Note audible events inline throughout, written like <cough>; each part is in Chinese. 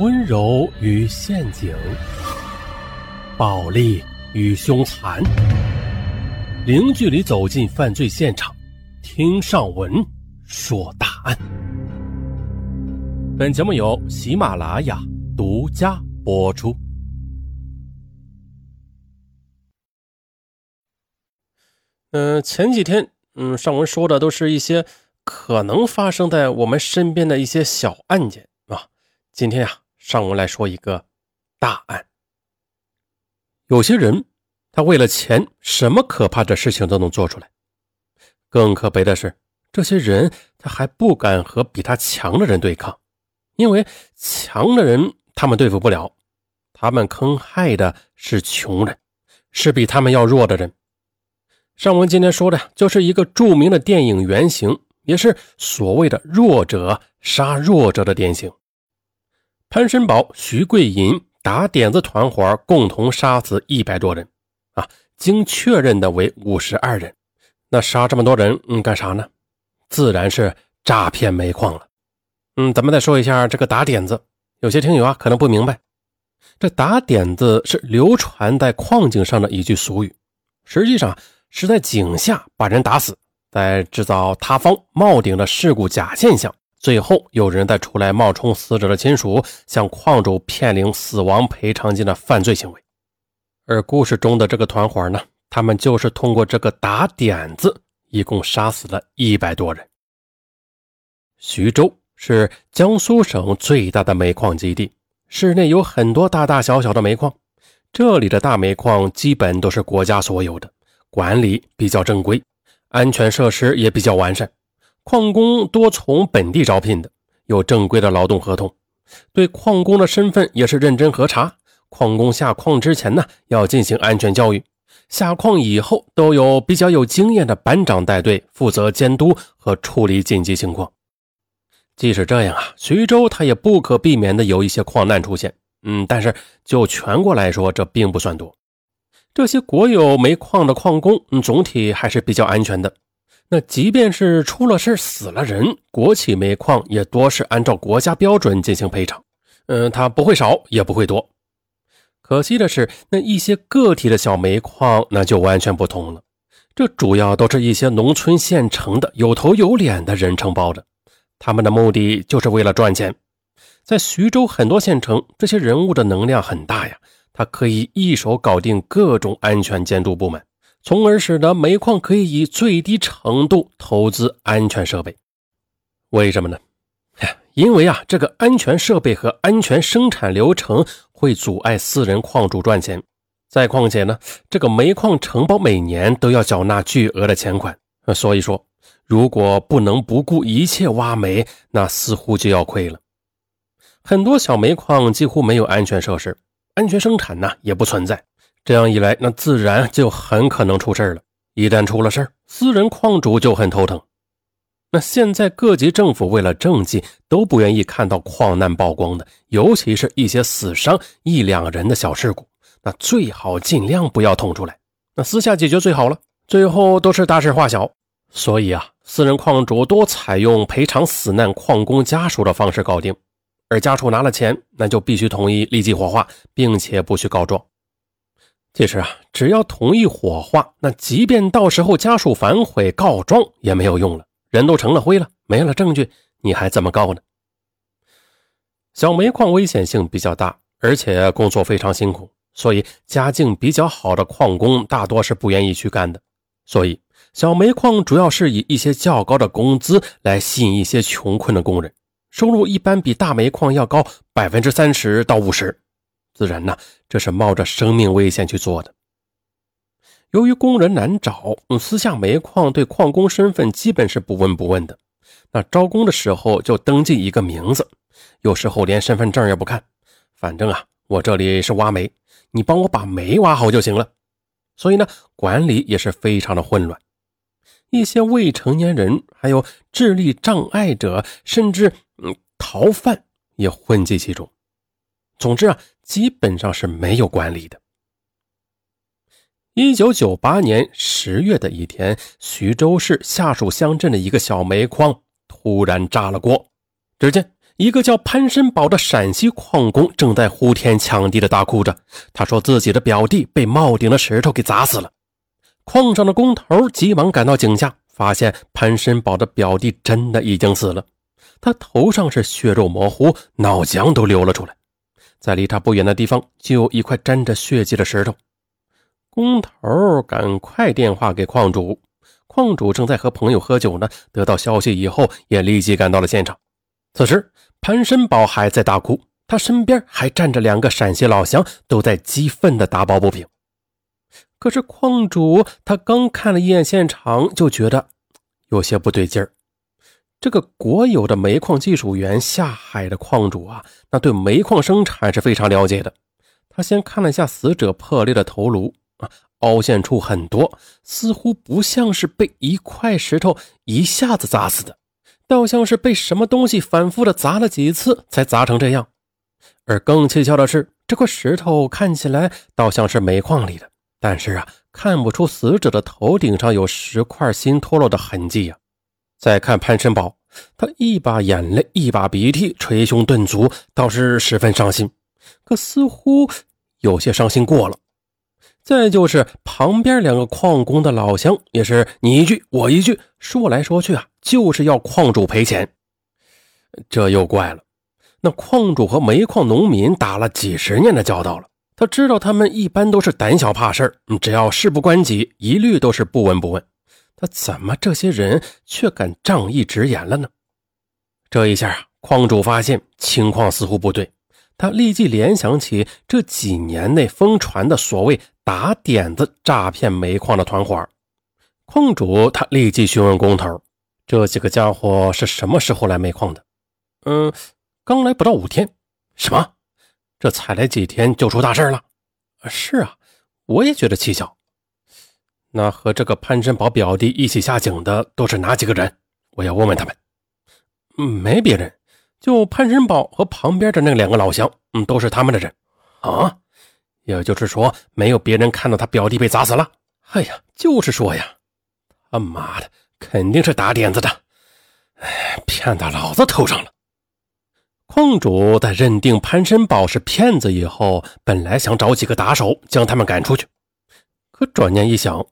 温柔与陷阱，暴力与凶残，零距离走进犯罪现场，听上文说大案。本节目由喜马拉雅独家播出。嗯，前几天，嗯，上文说的都是一些可能发生在我们身边的一些小案件啊。今天呀。上文来说一个大案。有些人，他为了钱，什么可怕的事情都能做出来。更可悲的是，这些人他还不敢和比他强的人对抗，因为强的人他们对付不了，他们坑害的是穷人，是比他们要弱的人。上文今天说的就是一个著名的电影原型，也是所谓的弱者杀弱者的典型。潘申宝、徐桂银打点子团伙共同杀死一百多人，啊，经确认的为五十二人。那杀这么多人，嗯，干啥呢？自然是诈骗煤矿了。嗯，咱们再说一下这个打点子。有些听友啊可能不明白，这打点子是流传在矿井上的一句俗语，实际上是在井下把人打死，在制造塌方冒顶的事故假现象。最后，有人再出来冒充死者的亲属，向矿主骗领死亡赔偿金的犯罪行为。而故事中的这个团伙呢，他们就是通过这个打点子，一共杀死了一百多人。徐州是江苏省最大的煤矿基地，市内有很多大大小小的煤矿，这里的大煤矿基本都是国家所有的，管理比较正规，安全设施也比较完善。矿工多从本地招聘的，有正规的劳动合同，对矿工的身份也是认真核查。矿工下矿之前呢，要进行安全教育；下矿以后，都有比较有经验的班长带队，负责监督和处理紧急情况。即使这样啊，徐州它也不可避免的有一些矿难出现。嗯，但是就全国来说，这并不算多。这些国有煤矿的矿工，嗯，总体还是比较安全的。那即便是出了事死了人，国企煤矿也多是按照国家标准进行赔偿。嗯，它不会少，也不会多。可惜的是，那一些个体的小煤矿那就完全不同了。这主要都是一些农村县城的有头有脸的人承包的，他们的目的就是为了赚钱。在徐州很多县城，这些人物的能量很大呀，他可以一手搞定各种安全监督部门。从而使得煤矿可以以最低程度投资安全设备。为什么呢？因为啊，这个安全设备和安全生产流程会阻碍私人矿主赚钱。再况且呢，这个煤矿承包每年都要缴纳巨额的钱款。所以说，如果不能不顾一切挖煤，那似乎就要亏了。很多小煤矿几乎没有安全设施，安全生产呢也不存在。这样一来，那自然就很可能出事了。一旦出了事私人矿主就很头疼。那现在各级政府为了政绩，都不愿意看到矿难曝光的，尤其是一些死伤一两人的小事故，那最好尽量不要捅出来，那私下解决最好了。最后都是大事化小，所以啊，私人矿主多采用赔偿死难矿工家属的方式搞定，而家属拿了钱，那就必须同意立即火化，并且不许告状。其实啊，只要同意火化，那即便到时候家属反悔告状也没有用了，人都成了灰了，没了证据，你还怎么告呢？小煤矿危险性比较大，而且工作非常辛苦，所以家境比较好的矿工大多是不愿意去干的。所以小煤矿主要是以一些较高的工资来吸引一些穷困的工人，收入一般比大煤矿要高百分之三十到五十。自然呢，这是冒着生命危险去做的。由于工人难找，私下煤矿对矿工身份基本是不问不问的。那招工的时候就登记一个名字，有时候连身份证也不看，反正啊，我这里是挖煤，你帮我把煤挖好就行了。所以呢，管理也是非常的混乱。一些未成年人，还有智力障碍者，甚至嗯逃犯也混迹其中。总之啊。基本上是没有管理的。一九九八年十月的一天，徐州市下属乡镇的一个小煤矿突然炸了锅。只见一个叫潘申宝的陕西矿工正在呼天抢地的大哭着。他说自己的表弟被帽顶的石头给砸死了。矿上的工头急忙赶到井下，发现潘申宝的表弟真的已经死了。他头上是血肉模糊，脑浆都流了出来。在离他不远的地方，就有一块沾着血迹的石头。工头赶快电话给矿主，矿主正在和朋友喝酒呢。得到消息以后，也立即赶到了现场。此时，潘申宝还在大哭，他身边还站着两个陕西老乡，都在激愤地打抱不平。可是，矿主他刚看了一眼现场，就觉得有些不对劲儿。这个国有的煤矿技术员下海的矿主啊，那对煤矿生产是非常了解的。他先看了一下死者破裂的头颅啊，凹陷处很多，似乎不像是被一块石头一下子砸死的。倒像是被什么东西反复的砸了几次才砸成这样，而更蹊跷的是，这块石头看起来倒像是煤矿里的，但是啊，看不出死者的头顶上有石块新脱落的痕迹呀。再看潘申宝，他一把眼泪一把鼻涕，捶胸顿足，倒是十分伤心，可似乎有些伤心过了。再就是旁边两个矿工的老乡，也是你一句我一句，说来说去啊，就是要矿主赔钱。这又怪了，那矿主和煤矿农民打了几十年的交道了，他知道他们一般都是胆小怕事，只要事不关己，一律都是不闻不问。他怎么这些人却敢仗义直言了呢？这一下啊，矿主发现情况似乎不对。他立即联想起这几年内疯传的所谓打点子诈骗煤矿的团伙，矿主他立即询问工头：“这几个家伙是什么时候来煤矿的？”“嗯，刚来不到五天。”“什么？这才来几天就出大事了？”“是啊，我也觉得蹊跷。”“那和这个潘振宝表弟一起下井的都是哪几个人？我要问问他们。”“嗯，没别人。”就潘仁宝和旁边的那两个老乡，嗯，都是他们的人啊。也就是说，没有别人看到他表弟被砸死了。哎呀，就是说呀，他妈的，肯定是打点子的，哎，骗到老子头上了。矿主在认定潘申宝是骗子以后，本来想找几个打手将他们赶出去，可转念一想，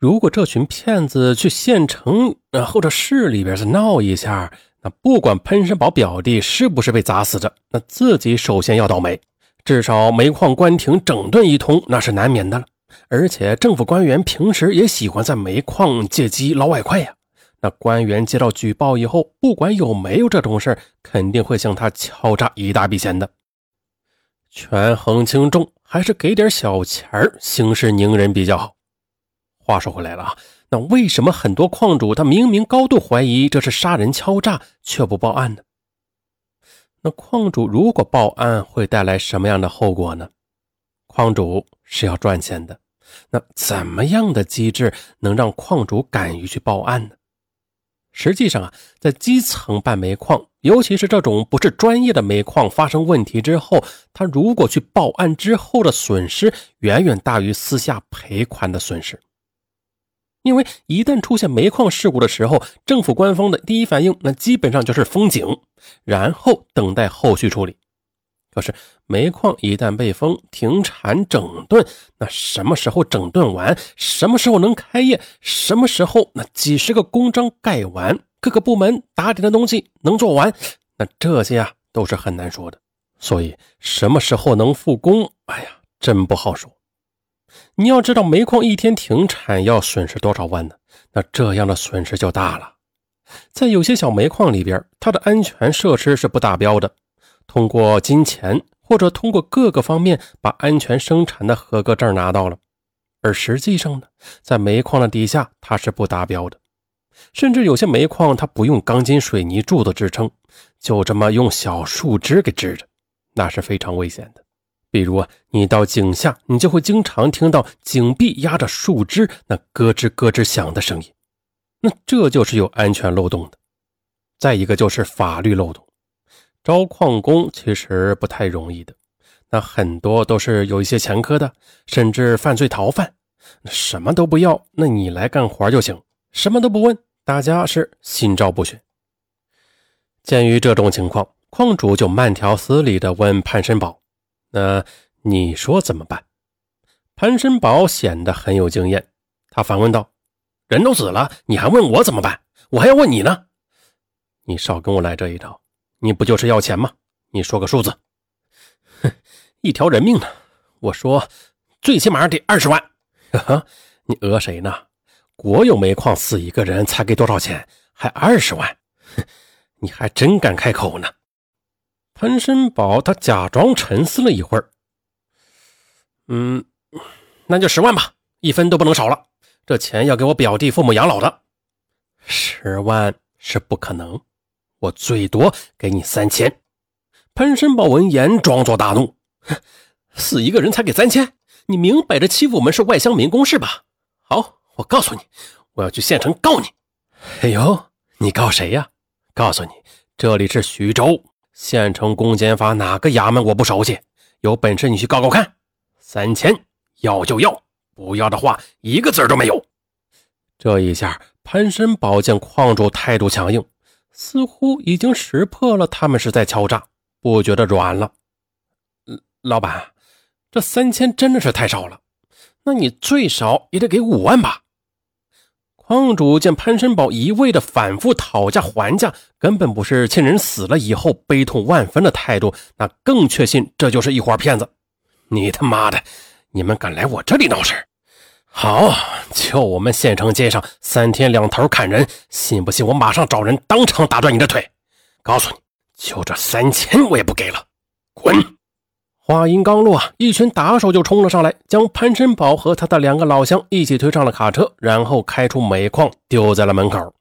如果这群骗子去县城或者市里边再闹一下。那不管潘申宝表弟是不是被砸死的，那自己首先要倒霉。至少煤矿关停整顿一通，那是难免的了。而且政府官员平时也喜欢在煤矿借机捞外快呀。那官员接到举报以后，不管有没有这种事肯定会向他敲诈一大笔钱的。权衡轻重，还是给点小钱儿，息事宁人比较好。话说回来了啊。那为什么很多矿主他明明高度怀疑这是杀人敲诈，却不报案呢？那矿主如果报案，会带来什么样的后果呢？矿主是要赚钱的，那怎么样的机制能让矿主敢于去报案呢？实际上啊，在基层办煤矿，尤其是这种不是专业的煤矿发生问题之后，他如果去报案之后的损失，远远大于私下赔款的损失。因为一旦出现煤矿事故的时候，政府官方的第一反应，那基本上就是封井，然后等待后续处理。可是煤矿一旦被封、停产、整顿，那什么时候整顿完？什么时候能开业？什么时候那几十个公章盖完，各个部门打点的东西能做完？那这些啊都是很难说的。所以什么时候能复工？哎呀，真不好说。你要知道，煤矿一天停产要损失多少万呢？那这样的损失就大了。在有些小煤矿里边，它的安全设施是不达标的。通过金钱或者通过各个方面把安全生产的合格证拿到了，而实际上呢，在煤矿的底下它是不达标的。甚至有些煤矿它不用钢筋水泥柱子支撑，就这么用小树枝给支着，那是非常危险的。比如啊，你到井下，你就会经常听到井壁压着树枝那咯吱咯吱响的声音，那这就是有安全漏洞的。再一个就是法律漏洞，招矿工其实不太容易的，那很多都是有一些前科的，甚至犯罪逃犯，什么都不要，那你来干活就行，什么都不问，大家是心照不宣。鉴于这种情况。矿主就慢条斯理地问潘申宝：“那你说怎么办？”潘申宝显得很有经验，他反问道：“人都死了，你还问我怎么办？我还要问你呢！你少跟我来这一招！你不就是要钱吗？你说个数字。”“哼，一条人命呢？我说，最起码得二十万。”“呵呵，你讹谁呢？国有煤矿死一个人才给多少钱？还二十万？哼，你还真敢开口呢！”潘申宝他假装沉思了一会儿，嗯，那就十万吧，一分都不能少了。这钱要给我表弟父母养老的，十万是不可能，我最多给你三千。潘申宝闻言装作大怒：“ <laughs> 死一个人才给三千？你明摆着欺负我们是外乡民工是吧？好，我告诉你，我要去县城告你。哎呦，你告谁呀？告诉你，这里是徐州。”县城公检法哪个衙门我不熟悉？有本事你去告告看！三千要就要，不要的话一个字都没有。这一下，潘申宝见矿主态度强硬，似乎已经识破了他们是在敲诈，不觉得软了。老板，这三千真的是太少了，那你最少也得给五万吧？帮主见潘申宝一味的反复讨价还价，根本不是亲人死了以后悲痛万分的态度，那更确信这就是一伙骗子。你他妈的，你们敢来我这里闹事？好，就我们县城街上三天两头砍人，信不信我马上找人当场打断你的腿？告诉你，就这三千我也不给了，滚！话音刚落啊，一群打手就冲了上来，将潘申宝和他的两个老乡一起推上了卡车，然后开出煤矿，丢在了门口。